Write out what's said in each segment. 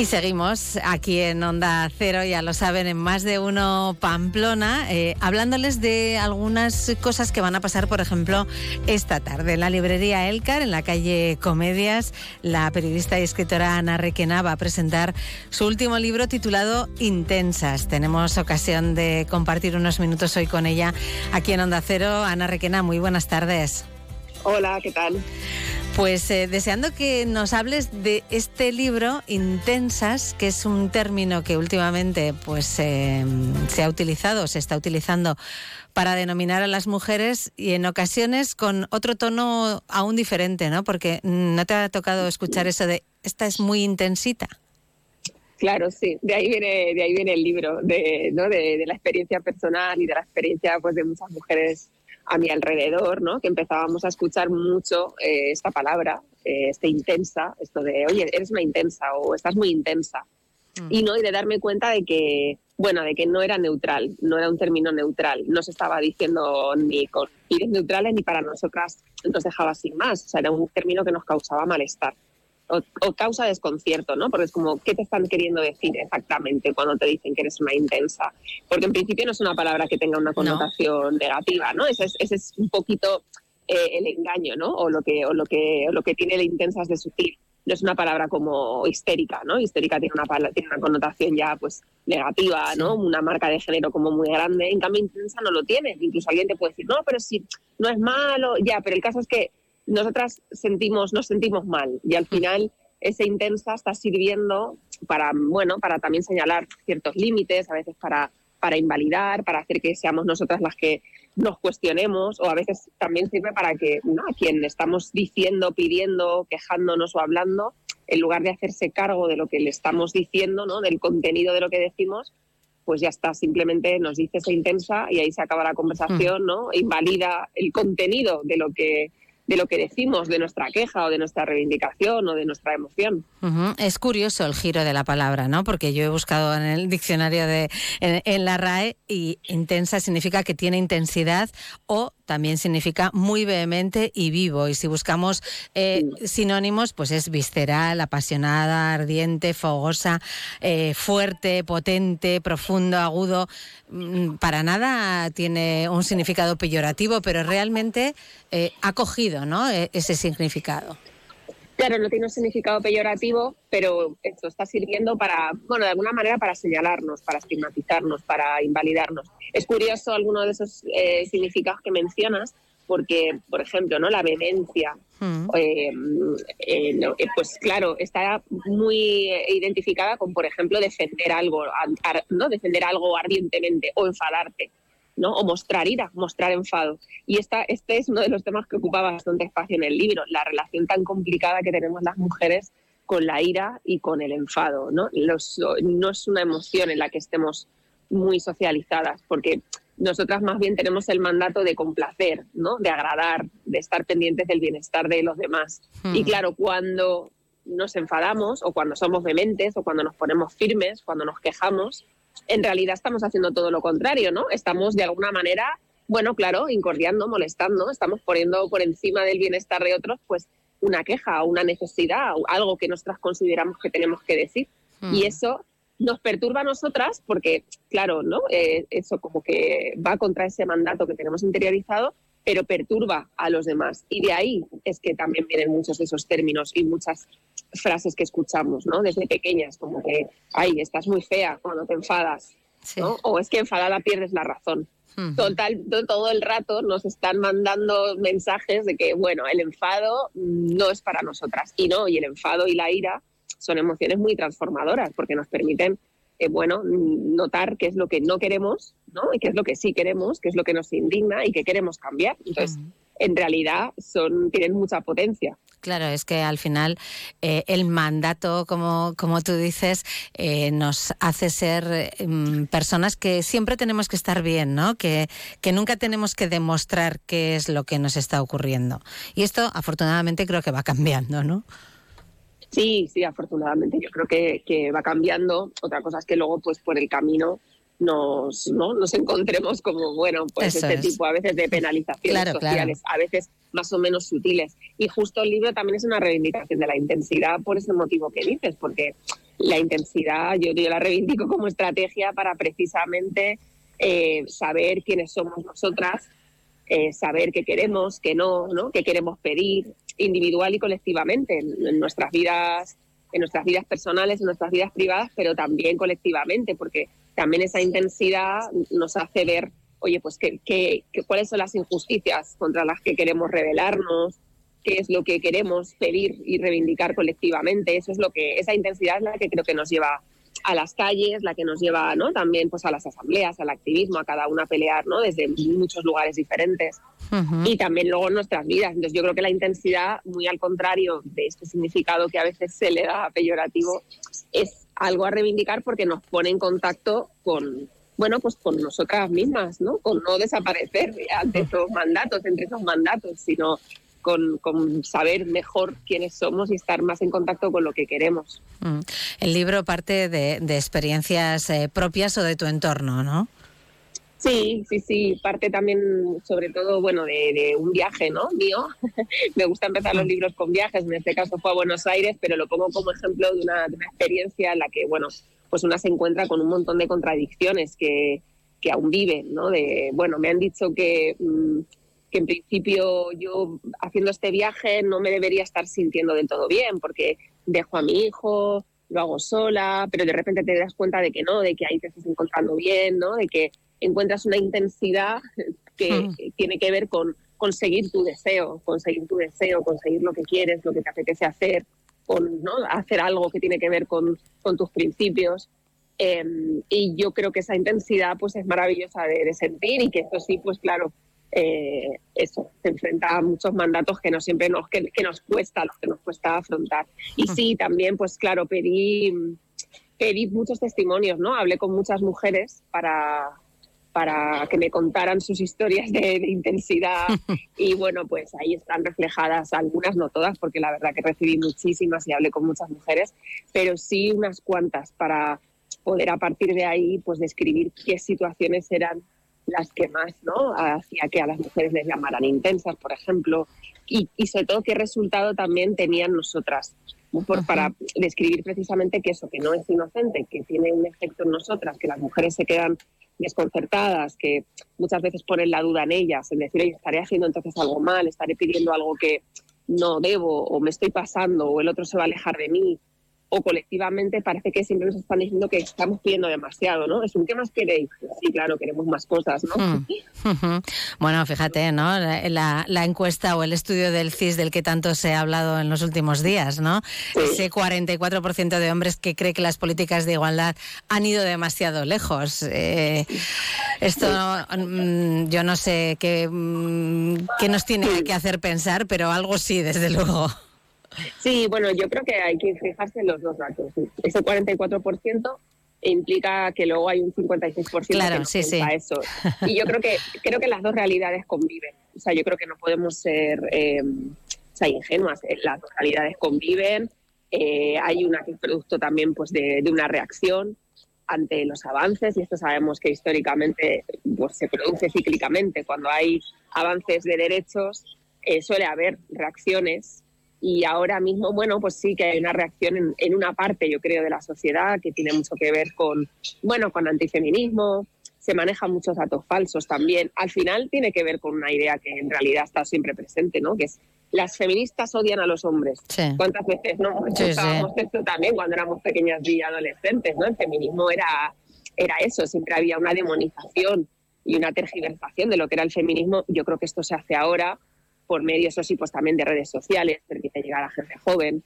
Y seguimos aquí en Onda Cero, ya lo saben, en más de uno Pamplona, eh, hablándoles de algunas cosas que van a pasar, por ejemplo, esta tarde. En la librería Elcar, en la calle Comedias, la periodista y escritora Ana Requena va a presentar su último libro titulado Intensas. Tenemos ocasión de compartir unos minutos hoy con ella aquí en Onda Cero. Ana Requena, muy buenas tardes. Hola, ¿qué tal? Pues eh, deseando que nos hables de este libro, Intensas, que es un término que últimamente pues, eh, se ha utilizado, se está utilizando para denominar a las mujeres y en ocasiones con otro tono aún diferente, ¿no? Porque no te ha tocado escuchar eso de esta es muy intensita. Claro, sí, de ahí viene, de ahí viene el libro, de, ¿no? de, la experiencia personal y de la experiencia pues, de muchas mujeres a mi alrededor, ¿no? que empezábamos a escuchar mucho eh, esta palabra, eh, este intensa, esto de, oye, eres una intensa o estás muy intensa. Mm. Y no, y de darme cuenta de que, bueno, de que no era neutral, no era un término neutral, no se estaba diciendo ni con fines neutrales ni para nosotras nos dejaba sin más, o sea, era un término que nos causaba malestar o, causa desconcierto, ¿no? Porque es como, ¿qué te están queriendo decir exactamente cuando te dicen que eres una intensa? Porque en principio no es una palabra que tenga una connotación negativa, ¿no? Ese es, un poquito eh, el engaño, ¿no? O lo que, o lo que, lo que tiene la intensa es de sutil. No es una palabra como histérica, ¿no? Histérica tiene una, tiene una connotación ya, pues, negativa, ¿no? Una marca de género como muy grande. En cambio, intensa no lo tiene. Incluso alguien te puede decir, no, pero si no es malo, ya, pero el caso es que nosotras sentimos, nos sentimos mal y al final esa intensa está sirviendo para, bueno, para también señalar ciertos límites, a veces para, para invalidar, para hacer que seamos nosotras las que nos cuestionemos o a veces también sirve para que ¿no? a quien estamos diciendo, pidiendo, quejándonos o hablando, en lugar de hacerse cargo de lo que le estamos diciendo, ¿no? del contenido de lo que decimos, pues ya está, simplemente nos dice esa intensa y ahí se acaba la conversación, ¿no? Invalida el contenido de lo que de lo que decimos, de nuestra queja o de nuestra reivindicación o de nuestra emoción. Es curioso el giro de la palabra, ¿no? Porque yo he buscado en el diccionario de en, la RAE y intensa significa que tiene intensidad o también significa muy vehemente y vivo. Y si buscamos eh, sinónimos, pues es visceral, apasionada, ardiente, fogosa, eh, fuerte, potente, profundo, agudo. Mm, para nada tiene un significado peyorativo, pero realmente eh, ha cogido ¿no? E, ese significado. Claro, no tiene un significado peyorativo, pero esto está sirviendo para, bueno, de alguna manera para señalarnos, para estigmatizarnos, para invalidarnos. Es curioso alguno de esos eh, significados que mencionas, porque, por ejemplo, ¿no? la vehemencia, mm. eh, eh, pues claro, está muy identificada con, por ejemplo, defender algo, ¿no? defender algo ardientemente o enfadarte. ¿No? o mostrar ira, mostrar enfado. Y esta, este es uno de los temas que ocupa bastante espacio en el libro, la relación tan complicada que tenemos las mujeres con la ira y con el enfado. ¿no? no es una emoción en la que estemos muy socializadas, porque nosotras más bien tenemos el mandato de complacer, ¿no? de agradar, de estar pendientes del bienestar de los demás. Y hmm. claro, cuando nos enfadamos o cuando somos dementes o cuando nos ponemos firmes, cuando nos quejamos, en realidad estamos haciendo todo lo contrario, ¿no? Estamos de alguna manera, bueno, claro, incordiando, molestando, estamos poniendo por encima del bienestar de otros, pues una queja, una necesidad, algo que nosotras consideramos que tenemos que decir. Y hmm. eso nos perturba a nosotras porque, claro, ¿no? Eh, eso como que va contra ese mandato que tenemos interiorizado, pero perturba a los demás. Y de ahí es que también vienen muchos de esos términos y muchas frases que escuchamos, ¿no? Desde pequeñas, como que, ay, estás muy fea cuando te enfadas, ¿no? O es que enfadada pierdes la razón. Total, todo el rato nos están mandando mensajes de que, bueno, el enfado no es para nosotras. Y no, y el enfado y la ira son emociones muy transformadoras porque nos permiten eh, bueno, notar qué es lo que no queremos, ¿no? Y qué es lo que sí queremos, qué es lo que nos indigna y qué queremos cambiar. Entonces, en realidad son, tienen mucha potencia. Claro, es que al final eh, el mandato, como, como tú dices, eh, nos hace ser em, personas que siempre tenemos que estar bien, ¿no? Que, que nunca tenemos que demostrar qué es lo que nos está ocurriendo. Y esto, afortunadamente, creo que va cambiando, ¿no? Sí, sí, afortunadamente yo creo que, que, va cambiando. Otra cosa es que luego, pues por el camino nos, ¿no? nos encontremos como, bueno, pues este tipo a veces de penalizaciones sociales, a veces más o menos sutiles. Y justo el libro también es una reivindicación de la intensidad por ese motivo que dices, porque la intensidad, yo, yo la reivindico como estrategia para precisamente eh, saber quiénes somos nosotras, eh, saber qué queremos, qué no, ¿no? qué queremos pedir individual y colectivamente en, nuestras vidas en nuestras vidas personales, en nuestras vidas privadas, pero también colectivamente, porque también esa intensidad nos hace ver, oye, pues qué, cuáles son las injusticias contra las que queremos rebelarnos, qué es lo que queremos pedir y reivindicar colectivamente. Eso es lo que, esa intensidad es la que creo que nos lleva a las calles, la que nos lleva ¿no? también pues, a las asambleas, al activismo, a cada una a pelear ¿no? desde muchos lugares diferentes y también luego nuestras vidas. Entonces yo creo que la intensidad, muy al contrario de este significado que a veces se le da peyorativo, es algo a reivindicar porque nos pone en contacto con, bueno, pues con nosotras mismas, ¿no? Con no desaparecer ante esos mandatos, entre esos mandatos, sino con, saber mejor quiénes somos y estar más en contacto con lo que queremos. Mm. El libro parte de, experiencias eh, propias o de tu entorno, ¿no? Sí, sí, sí, parte también sobre todo, bueno, de, un viaje, ¿no? Mío. Me gusta empezar los mm. libros con viajes, en este caso fue a Buenos Aires, pero lo pongo como ejemplo de una, experiencia en la que, bueno, pues una se encuentra con un montón de contradicciones que, que aún viven, ¿no? De, bueno, me han dicho que... Mm, que en principio yo haciendo este viaje no me debería estar sintiendo del todo bien porque dejo a mi hijo, lo hago sola, pero de repente te das cuenta de que no, de que ahí te estás encontrando bien, ¿no? de que encuentras una intensidad que hmm. tiene que ver con conseguir tu deseo, conseguir tu deseo, conseguir lo que quieres, lo que te apetece hacer, con ¿no? hacer algo que tiene que ver con, con tus principios. Em, y yo creo que esa intensidad pues es maravillosa de, de sentir y que eso sí, pues claro, eh, eso, se enfrenta a muchos mandatos que no siempre nos, que, nos cuesta, los que nos cuesta afrontar. Y sí, también, pues claro, pedí, pedí muchos testimonios, ¿no? Hablé con muchas mujeres para, para que me contaran sus historias de, intensidad y bueno, pues ahí están reflejadas algunas, no todas, porque la verdad que recibí muchísimas y hablé con muchas mujeres, pero sí unas cuantas para poder a partir de ahí pues describir qué situaciones eran las que más ¿no? hacía que a las mujeres les llamaran intensas, por ejemplo, y, sobre todo qué resultado también tenían nosotras, por, para describir precisamente que eso, que no es inocente, que tiene un efecto en nosotras, que las mujeres se quedan desconcertadas, que muchas veces ponen la duda en ellas, en decir, oye, estaré haciendo entonces algo mal, estaré pidiendo algo que no debo, o me estoy pasando, o el otro se va a alejar de mí, o colectivamente parece que siempre nos están diciendo que estamos pidiendo demasiado, ¿no? Es un ¿qué más queréis? Sí, claro, queremos más cosas, ¿no? Hmm. Bueno, fíjate, ¿no? La, la, encuesta o el estudio del CIS del que tanto se ha hablado en los últimos días, ¿no? Ese 44% de hombres que cree que las políticas de igualdad han ido demasiado lejos. Eh, esto mm, yo no sé qué, mm, qué nos tiene que hacer pensar, pero algo sí, desde luego. Sí, bueno, yo creo que hay que fijarse en los dos datos. Ese 44% implica que luego hay un 56% claro, que no sí, sí. eso. Y yo creo que creo que las dos realidades conviven. O sea, yo creo que no podemos ser eh, ingenuas. Eh, las dos realidades conviven. Eh, hay una que es producto también pues, de, una reacción ante los avances y esto sabemos que históricamente pues, se produce cíclicamente. Cuando hay avances de derechos suele haber reacciones y ahora mismo, bueno, pues sí que hay una reacción en, una parte, yo creo, de la sociedad que tiene mucho que ver con, bueno, con antifeminismo, se manejan muchos datos falsos también. Al final tiene que ver con una idea que en realidad está siempre presente, ¿no? Que es las feministas odian a los hombres. ¿Cuántas veces no escuchábamos esto también cuando éramos pequeñas y adolescentes, ¿no? El feminismo era, era eso, siempre había una demonización y una tergiversación de lo que era el feminismo. Yo creo que esto se hace ahora por medio, eso sí, pues también de redes sociales, llegar a gente joven.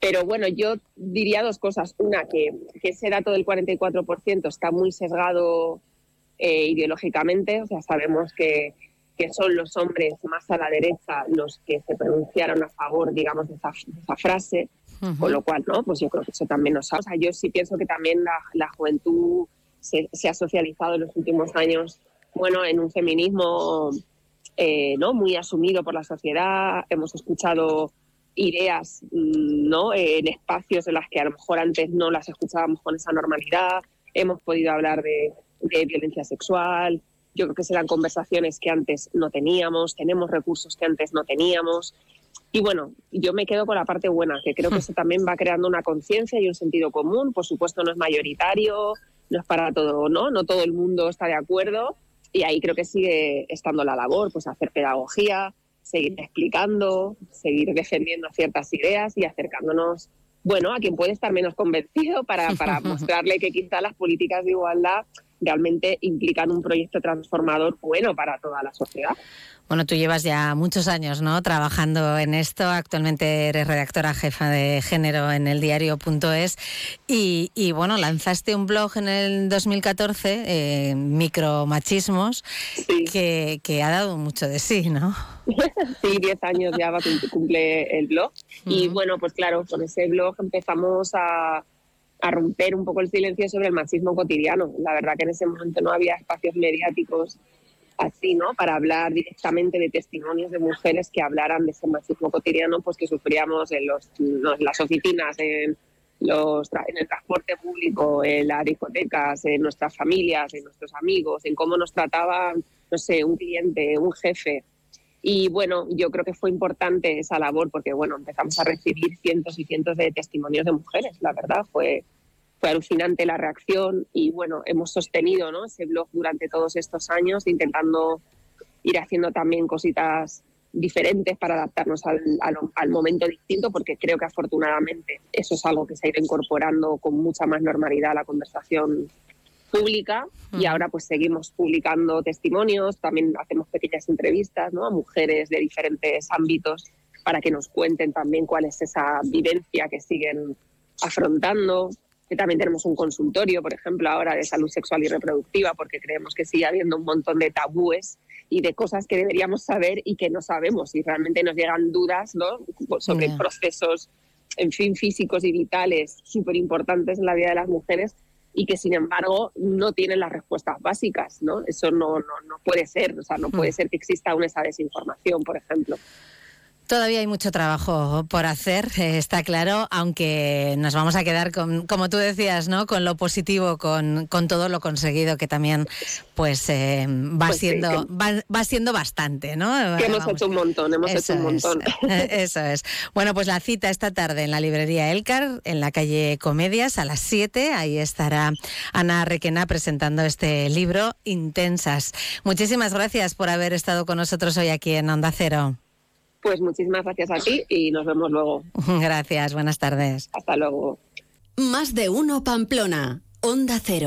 Pero bueno, yo diría dos cosas. Una, que, ese dato del 44% está muy sesgado eh, ideológicamente, o sea, sabemos que, que, son los hombres más a la derecha los que se pronunciaron a favor, digamos, de esa, frase, con lo cual, ¿no? Pues yo creo que eso también nos ha... O sea, yo sí pienso que también la, la juventud se, se, ha socializado en los últimos años, bueno, en un feminismo eh, ¿no? muy asumido por la sociedad. Hemos escuchado ideas mm, ¿no? en espacios en las que a lo mejor antes no las escuchábamos con esa normalidad. Hemos podido hablar de, violencia sexual. Yo creo que serán conversaciones que antes no teníamos, tenemos recursos que antes no teníamos. Y bueno, yo me quedo con la parte buena, que creo que eso también va creando una conciencia y un sentido común. Por supuesto, no es mayoritario, no es para todo, ¿no? No todo el mundo está de acuerdo. Y ahí creo que sigue estando la labor, pues hacer pedagogía, seguir explicando, seguir defendiendo ciertas ideas y acercándonos, bueno, a quien puede estar menos convencido para, para mostrarle que quizá las políticas de igualdad realmente implican un proyecto transformador bueno para toda la sociedad. Bueno, tú llevas ya muchos años ¿no? trabajando en esto. Actualmente eres redactora jefa de género en el diario.es y, y bueno, lanzaste un blog en el 2014, eh, Micromachismos, que, que, ha dado mucho de sí, ¿no? sí, 10 años ya va cumple el blog. Y bueno, pues claro, con ese blog empezamos a, a romper un poco el silencio sobre el machismo cotidiano. La verdad que en ese momento no había espacios mediáticos así, ¿no? Para hablar directamente de testimonios de mujeres que hablaran de ese machismo cotidiano, pues que sufríamos en, los, las oficinas, en, los, en el transporte público, en las discotecas, en nuestras familias, en nuestros amigos, en cómo nos trataba, no sé, un cliente, un jefe. Y bueno, yo creo que fue importante esa labor porque, bueno, empezamos a recibir cientos y cientos de testimonios de mujeres, la verdad, fue, fue alucinante la reacción y bueno, hemos sostenido ¿no? ese blog durante todos estos años intentando ir haciendo también cositas diferentes para adaptarnos al, al, momento distinto porque creo que afortunadamente eso es algo que se ha ido incorporando con mucha más normalidad a la conversación pública y ahora pues seguimos publicando testimonios, también hacemos pequeñas entrevistas ¿no? a mujeres de diferentes ámbitos para que nos cuenten también cuál es esa vivencia que siguen afrontando que también tenemos un consultorio, por ejemplo, ahora de salud sexual y reproductiva, porque creemos que sigue habiendo un montón de tabúes y de cosas que deberíamos saber y que no sabemos. Y realmente nos llegan dudas ¿no? sobre procesos, en fin, físicos y vitales súper importantes en la vida de las mujeres y que sin embargo no tienen las respuestas básicas, ¿no? Eso no, no, no puede ser, o sea, no puede mm. ser que exista aún esa desinformación, por ejemplo. Todavía hay mucho trabajo por hacer, está claro, aunque nos vamos a quedar con, como tú decías, ¿no? Con lo positivo, con, con todo lo conseguido, que también, pues, eh, va pues siendo, va, siendo bastante, ¿no? Que hemos hecho un montón, hemos hecho un montón. eso es. Bueno, pues la cita esta tarde en la librería Elcar, en la calle Comedias, a las 7. Ahí estará Ana Requena presentando este libro, Intensas. Muchísimas gracias por haber estado con nosotros hoy aquí en Onda Cero. Pues muchísimas gracias a ti y nos vemos luego. Gracias, buenas tardes. Hasta luego. Más de uno Pamplona, Onda Cero.